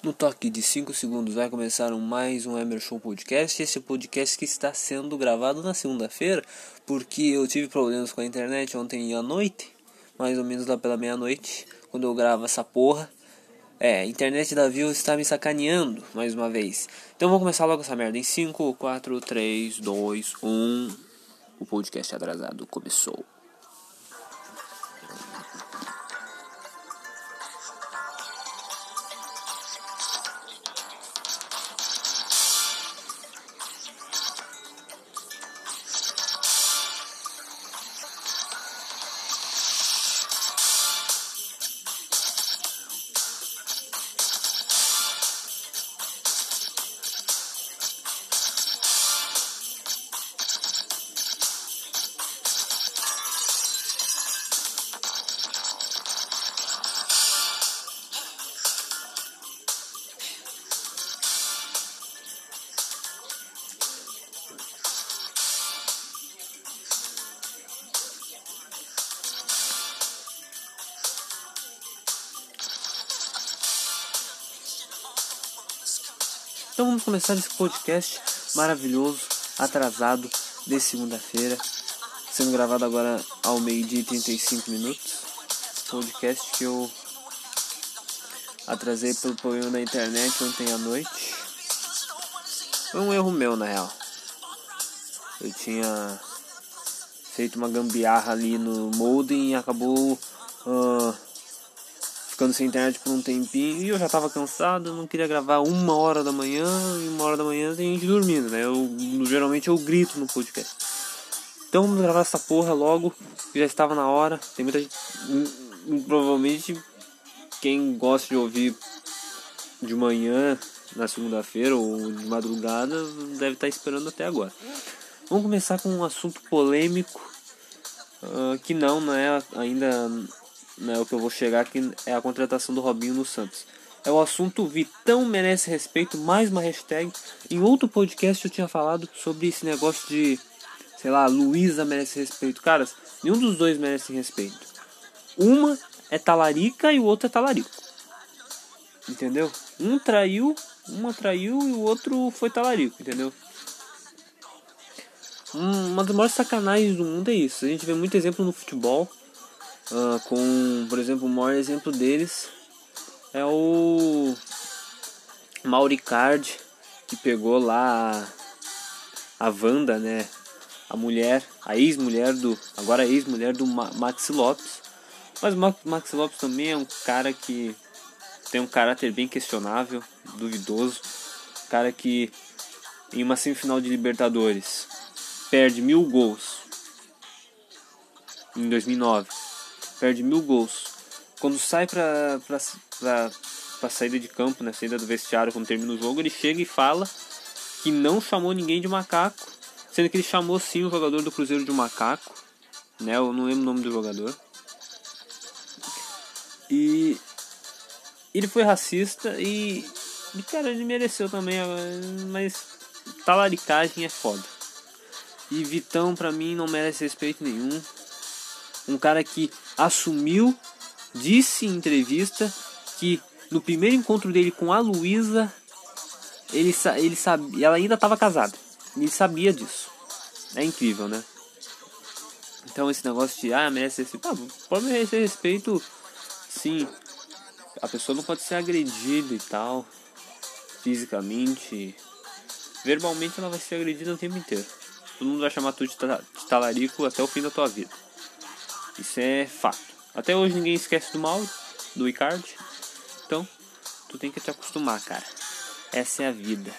No toque de 5 segundos vai começar mais um Emerson Podcast. Esse podcast que está sendo gravado na segunda-feira, porque eu tive problemas com a internet ontem à noite, mais ou menos lá pela meia-noite, quando eu gravo essa porra. É, a internet da Viu está me sacaneando mais uma vez. Então vamos começar logo essa merda. Em 5, 4, 3, 2, 1. O podcast atrasado começou. Então vamos começar esse podcast maravilhoso, atrasado, de segunda-feira, sendo gravado agora ao meio-dia e 35 minutos. Podcast que eu atrasei pelo problema da internet ontem à noite. Foi um erro meu, na real. Eu tinha feito uma gambiarra ali no modem e acabou uh, ficando sem internet por um tempinho e eu já tava cansado, não queria gravar uma hora da manhã e uma hora da manhã tem gente dormindo, né? Eu geralmente eu grito no podcast. Então vamos gravar essa porra logo, já estava na hora. Tem muita gente. Provavelmente quem gosta de ouvir de manhã na segunda-feira ou de madrugada deve estar esperando até agora. Vamos começar com um assunto polêmico. Uh, que não, não é ainda né, o que eu vou chegar aqui é a contratação do Robinho no Santos. É o assunto Vitão merece respeito, mais uma hashtag. Em outro podcast eu tinha falado sobre esse negócio de, sei lá, Luísa merece respeito. Caras, nenhum dos dois merece respeito. Uma é talarica e o outro é talarico. Entendeu? Um traiu, uma traiu e o outro foi talarico, entendeu? Uma das maiores sacanagens do mundo é isso. A gente vê muito exemplo no futebol Uh, com, por exemplo, o maior exemplo deles é o Mauricard, que pegou lá a, a Wanda, né? A mulher, a ex-mulher do. Agora ex-mulher do Ma Maxi Lopes. Mas o Maxi Lopes também é um cara que tem um caráter bem questionável, duvidoso. Cara que em uma semifinal de Libertadores perde mil gols em 2009 perde mil gols. Quando sai pra, pra saída de campo, né, saída do vestiário, quando termina o jogo, ele chega e fala que não chamou ninguém de macaco, sendo que ele chamou sim o jogador do Cruzeiro de macaco, né, eu não lembro o nome do jogador. E ele foi racista e, e cara, ele mereceu também, mas talaricagem é foda. E Vitão, pra mim, não merece respeito nenhum. Um cara que assumiu, disse em entrevista que no primeiro encontro dele com a Luísa, ele, ele sabia, ela ainda estava casada. Ele sabia disso. É incrível, né? Então esse negócio de ah, merece respeito. Ah, pode merecer respeito, sim. A pessoa não pode ser agredida e tal. Fisicamente. Verbalmente ela vai ser agredida o tempo inteiro. Todo mundo vai chamar tu de talarico até o fim da tua vida. Isso é fato. Até hoje ninguém esquece do Mauro, do Icardi. Então, tu tem que te acostumar, cara. Essa é a vida.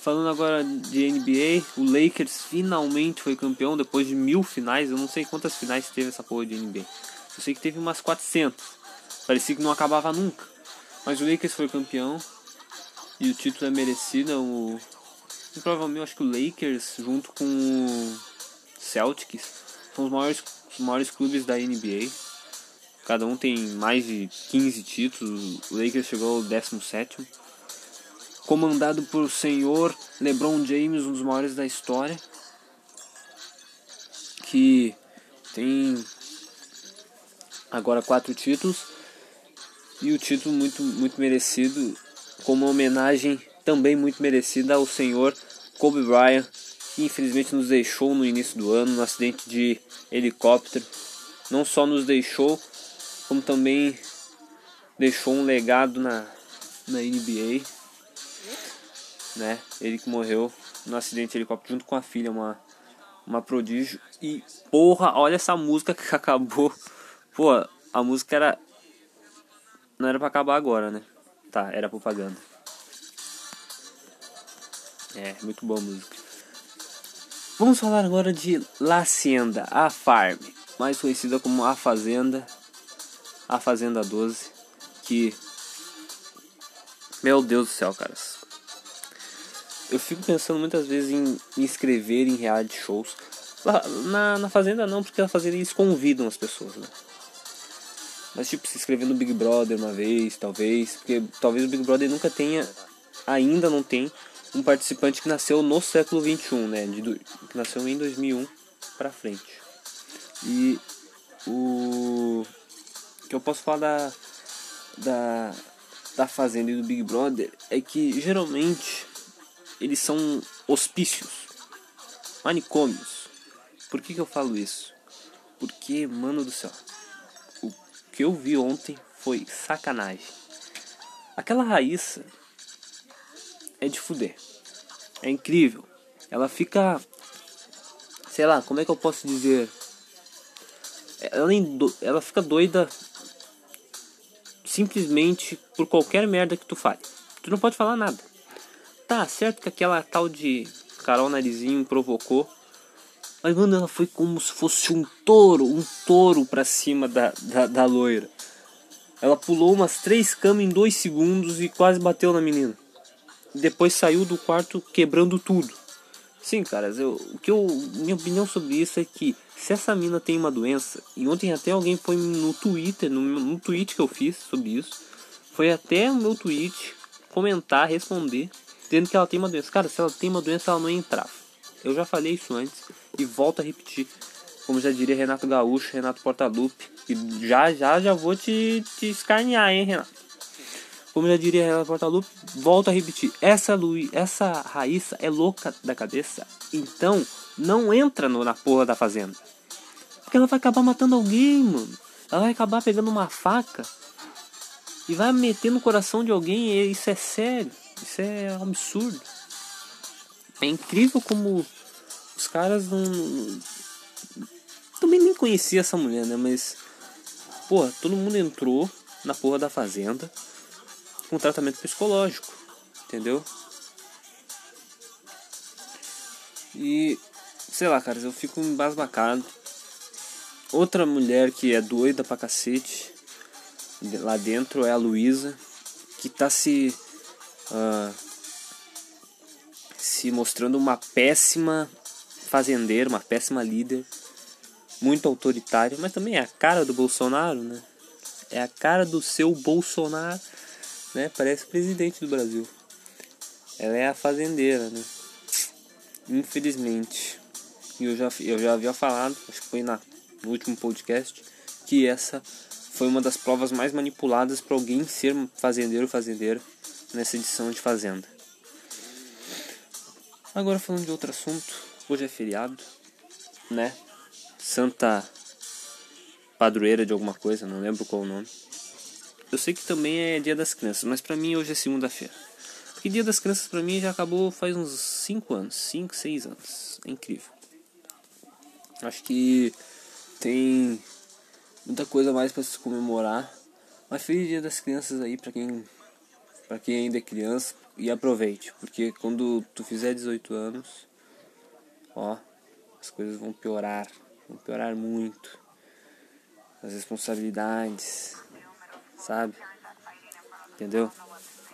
Falando agora de NBA, o Lakers finalmente foi campeão depois de mil finais. Eu não sei quantas finais teve essa porra de NBA. Eu sei que teve umas 400. Parecia que não acabava nunca. Mas o Lakers foi campeão. E o título é merecido. O... provavelmente acho que o Lakers, junto com o Celtics, são os maiores os maiores clubes da NBA. Cada um tem mais de 15 títulos. O Lakers chegou ao 17. Comandado por senhor LeBron James, um dos maiores da história. Que tem agora quatro títulos. E o título muito, muito merecido, como homenagem também muito merecida ao senhor Kobe Bryant, que infelizmente nos deixou no início do ano, no acidente de helicóptero. Não só nos deixou, como também deixou um legado na, na NBA. Né? Ele que morreu no acidente de helicóptero junto com a filha, uma, uma prodígio. E porra, olha essa música que acabou. Pô, a música era. Não era pra acabar agora, né? Tá, era propaganda. É, muito boa a música. Vamos falar agora de La Hacienda, a Farm, mais conhecida como A Fazenda, A Fazenda 12, que meu Deus do céu, caras. Eu fico pensando muitas vezes em me inscrever em reality shows. Na, na Fazenda não, porque na Fazenda eles convidam as pessoas, né? Mas tipo, se inscrever no Big Brother uma vez, talvez. Porque talvez o Big Brother nunca tenha, ainda não tem, um participante que nasceu no século 21, né? De, que nasceu em 2001 para frente. E o que eu posso falar da, da, da Fazenda e do Big Brother é que geralmente eles são hospícios, manicômios. Por que, que eu falo isso? Porque, mano do céu, o que eu vi ontem foi sacanagem. Aquela Raíssa é de fuder. É incrível. Ela fica. Sei lá, como é que eu posso dizer? Ela, ela fica doida simplesmente por qualquer merda que tu fale. Tu não pode falar nada. Tá certo que aquela tal de Carol Narizinho provocou. Mas, mano, ela foi como se fosse um touro, um touro pra cima da, da, da loira. Ela pulou umas três camas em dois segundos e quase bateu na menina depois saiu do quarto quebrando tudo. Sim, caras, eu, o que eu, minha opinião sobre isso é que se essa mina tem uma doença, e ontem até alguém foi no Twitter, no, no tweet que eu fiz sobre isso, foi até o meu tweet comentar, responder, dizendo que ela tem uma doença. Cara, se ela tem uma doença, ela não entrava. Eu já falei isso antes e volto a repetir. Como já diria Renato Gaúcho, Renato Portaluppi, e já já já vou te, te escarnear, hein, Renato. Como já diria ela Portalupe, volto a repetir, essa Luí, essa Raíssa é louca da cabeça. Então, não entra no, na porra da fazenda. Porque ela vai acabar matando alguém, mano. Ela vai acabar pegando uma faca e vai meter no coração de alguém. Isso é sério. Isso é absurdo. É incrível como os caras não. Também nem conhecia essa mulher, né? Mas. Pô, todo mundo entrou na porra da fazenda com tratamento psicológico, entendeu? E sei lá, cara, eu fico embasbacado. Outra mulher que é doida pra cacete lá dentro é a Luísa, que tá se uh, se mostrando uma péssima fazendeira, uma péssima líder, muito autoritária, mas também é a cara do Bolsonaro, né? É a cara do seu Bolsonaro né? Parece presidente do Brasil. Ela é a fazendeira, né? Infelizmente. E eu já, eu já havia falado, acho que foi na, no último podcast, que essa foi uma das provas mais manipuladas para alguém ser fazendeiro ou fazendeira nessa edição de Fazenda. Agora falando de outro assunto, hoje é feriado, né? Santa Padroeira de alguma coisa, não lembro qual o nome. Eu sei que também é Dia das Crianças, mas para mim hoje é segunda-feira. Porque Dia das Crianças para mim já acabou faz uns 5 anos, 5, 6 anos. É incrível. Acho que tem muita coisa mais para se comemorar. Mas feliz Dia das Crianças aí para quem para quem ainda é criança e aproveite, porque quando tu fizer 18 anos, ó, as coisas vão piorar, vão piorar muito. As responsabilidades, sabe? Entendeu?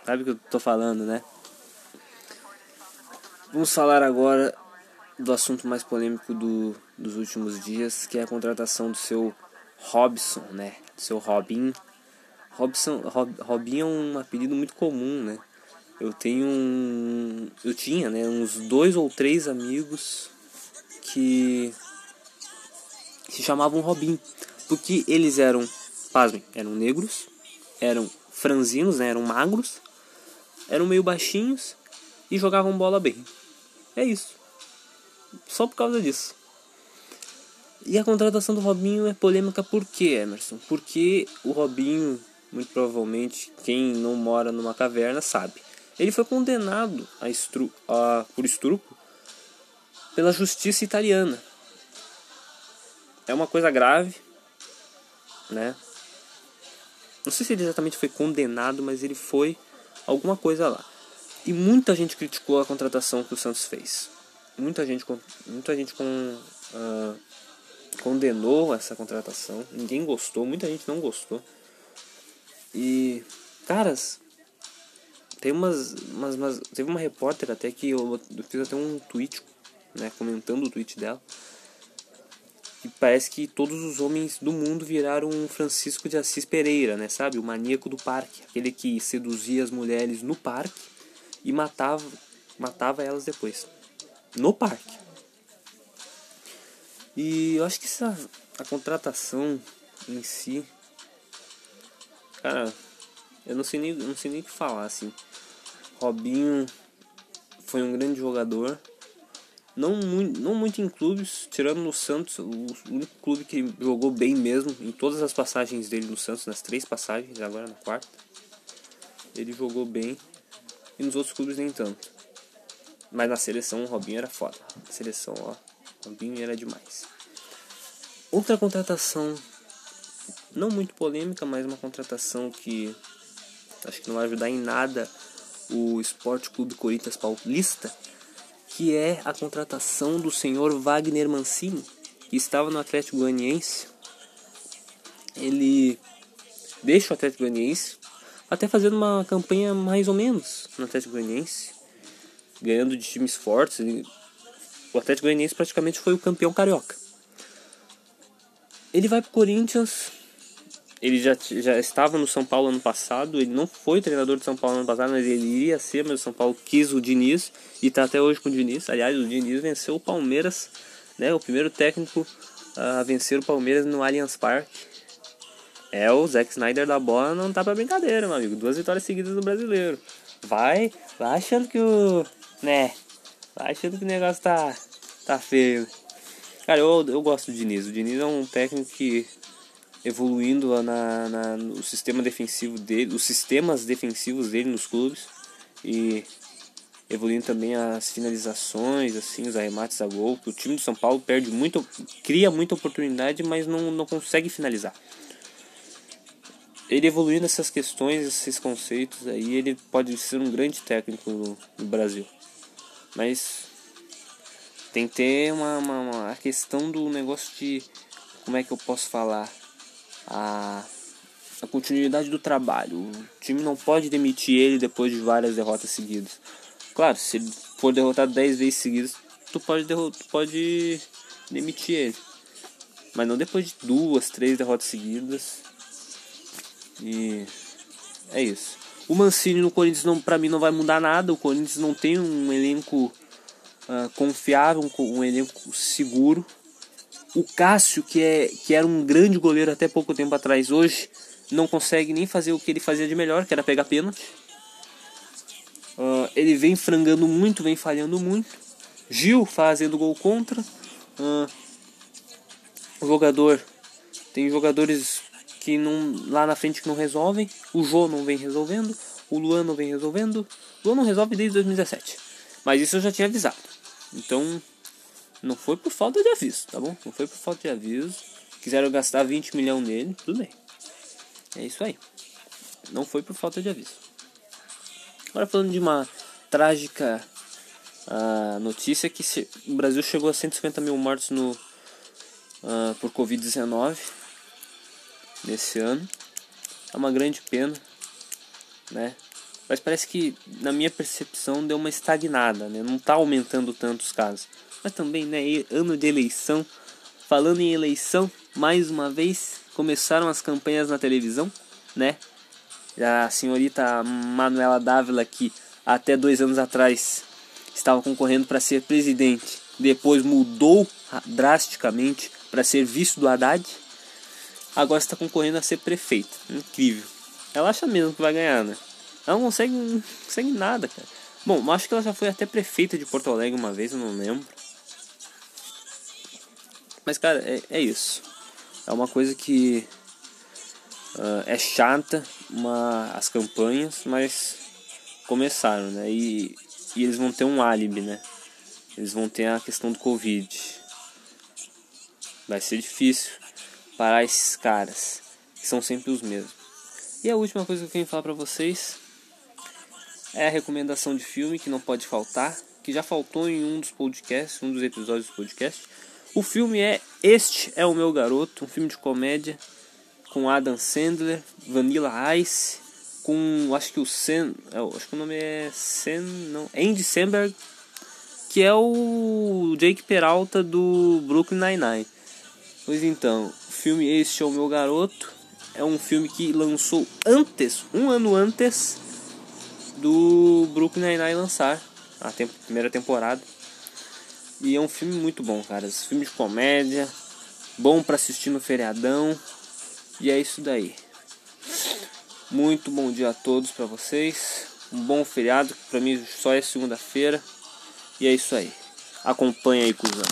Sabe o que eu tô falando, né? Vamos falar agora do assunto mais polêmico do, dos últimos dias, que é a contratação do seu Robson, né? Do seu Robin. Robson, Rob, Robin é um apelido muito comum, né? Eu tenho um, eu tinha, né, uns dois ou três amigos que se chamavam Robin, porque eles eram, pasmem, eram negros eram franzinos, né? Eram magros, eram meio baixinhos e jogavam bola bem. É isso. Só por causa disso. E a contratação do Robinho é polêmica por quê, Emerson? Porque o Robinho, muito provavelmente, quem não mora numa caverna sabe. Ele foi condenado a estru a, por estupro pela justiça italiana. É uma coisa grave, né? Não sei se ele exatamente foi condenado, mas ele foi alguma coisa lá. E muita gente criticou a contratação que o Santos fez. Muita gente, muita gente com, uh, condenou essa contratação. Ninguém gostou, muita gente não gostou. E, caras, tem umas, umas, umas teve uma repórter até que eu, eu fiz até um tweet, né, comentando o tweet dela. E parece que todos os homens do mundo viraram um Francisco de Assis Pereira, né, sabe? O maníaco do parque, aquele que seduzia as mulheres no parque e matava, matava elas depois. No parque. E eu acho que essa, a contratação em si, cara, eu não sei nem, não sei nem o que falar assim. Robinho foi um grande jogador. Não muito, não muito em clubes, tirando no Santos, o único clube que jogou bem mesmo em todas as passagens dele no Santos, nas três passagens, agora na quarta. Ele jogou bem e nos outros clubes nem tanto. Mas na seleção o Robinho era foda. Na seleção, ó, Robinho era demais. Outra contratação não muito polêmica, mas uma contratação que acho que não vai ajudar em nada o Esporte Clube Corinthians Paulista, que é a contratação do senhor Wagner Mancini, que estava no Atlético Goianiense. Ele deixa o Atlético Goianiense até fazendo uma campanha mais ou menos no Atlético Goianiense, ganhando de times fortes. O Atlético Goianiense praticamente foi o campeão carioca. Ele vai para o Corinthians ele já, já estava no São Paulo ano passado, ele não foi treinador de São Paulo ano passado, mas ele iria ser, mas o São Paulo quis o Diniz e está até hoje com o Diniz. Aliás, o Diniz venceu o Palmeiras, né, o primeiro técnico a vencer o Palmeiras no Allianz Parque. É, o Zack Snyder da bola não tá pra brincadeira, meu amigo. Duas vitórias seguidas no brasileiro. Vai, vai achando que o. né? Vai achando que o negócio tá, tá feio. Cara, eu, eu gosto do Diniz. O Diniz é um técnico que evoluindo na, na, no sistema defensivo dele, os sistemas defensivos dele nos clubes e evoluindo também as finalizações, assim, os arremates a gol, o time do São Paulo perde muito, cria muita oportunidade, mas não, não consegue finalizar. Ele evoluindo essas questões, esses conceitos aí, ele pode ser um grande técnico no, no Brasil. Mas tem que ter uma, uma, uma, a questão do negócio de como é que eu posso falar a, a continuidade do trabalho. O time não pode demitir ele depois de várias derrotas seguidas. Claro, se ele for derrotado 10 vezes seguidas, tu pode, tu pode demitir ele. Mas não depois de duas, três derrotas seguidas. E é isso. O Mancini no Corinthians não, pra mim não vai mudar nada. O Corinthians não tem um elenco uh, confiável, um, um elenco seguro. O Cássio, que, é, que era um grande goleiro até pouco tempo atrás, hoje não consegue nem fazer o que ele fazia de melhor, que era pegar pênalti. Uh, ele vem frangando muito, vem falhando muito. Gil fazendo gol contra. Uh, o jogador tem jogadores que não lá na frente que não resolvem. O Jô não vem resolvendo. O Luan não vem resolvendo. O Luan não resolve desde 2017. Mas isso eu já tinha avisado. Então não foi por falta de aviso, tá bom? Não foi por falta de aviso. Quiseram gastar 20 milhões nele, tudo bem. É isso aí. Não foi por falta de aviso. Agora falando de uma trágica uh, notícia que se, o Brasil chegou a 150 mil mortos no, uh, por Covid-19 nesse ano. É uma grande pena, né? Mas parece que, na minha percepção, deu uma estagnada, né? Não está aumentando tanto os casos mas também, né, ano de eleição. Falando em eleição, mais uma vez começaram as campanhas na televisão, né? A senhorita Manuela Dávila, que até dois anos atrás estava concorrendo para ser presidente, depois mudou drasticamente para ser vice do Haddad, agora está concorrendo a ser prefeita. Incrível. ela acha mesmo que vai ganhar, né? Ela não consegue, não consegue nada, cara. Bom, acho que ela já foi até prefeita de Porto Alegre uma vez, eu não lembro. Mas, cara, é, é isso. É uma coisa que uh, é chata uma, as campanhas, mas começaram, né? E, e eles vão ter um álibi, né? Eles vão ter a questão do Covid. Vai ser difícil parar esses caras, que são sempre os mesmos. E a última coisa que eu quero falar pra vocês é a recomendação de filme que não pode faltar, que já faltou em um dos podcasts, um dos episódios do podcast. O filme é Este é o Meu Garoto, um filme de comédia com Adam Sandler, Vanilla Ice, com acho que o Sen, é, acho que o nome é Sen, não, Andy Samberg, que é o Jake Peralta do Brooklyn Nine-Nine. Pois então, o filme Este é o Meu Garoto é um filme que lançou antes, um ano antes do Brooklyn Nine-Nine lançar a primeira temporada. E é um filme muito bom, cara. Esse filme de comédia, bom para assistir no feriadão. E é isso daí. Muito bom dia a todos para vocês. Um bom feriado, que pra mim só é segunda-feira. E é isso aí. Acompanha aí, cuzão.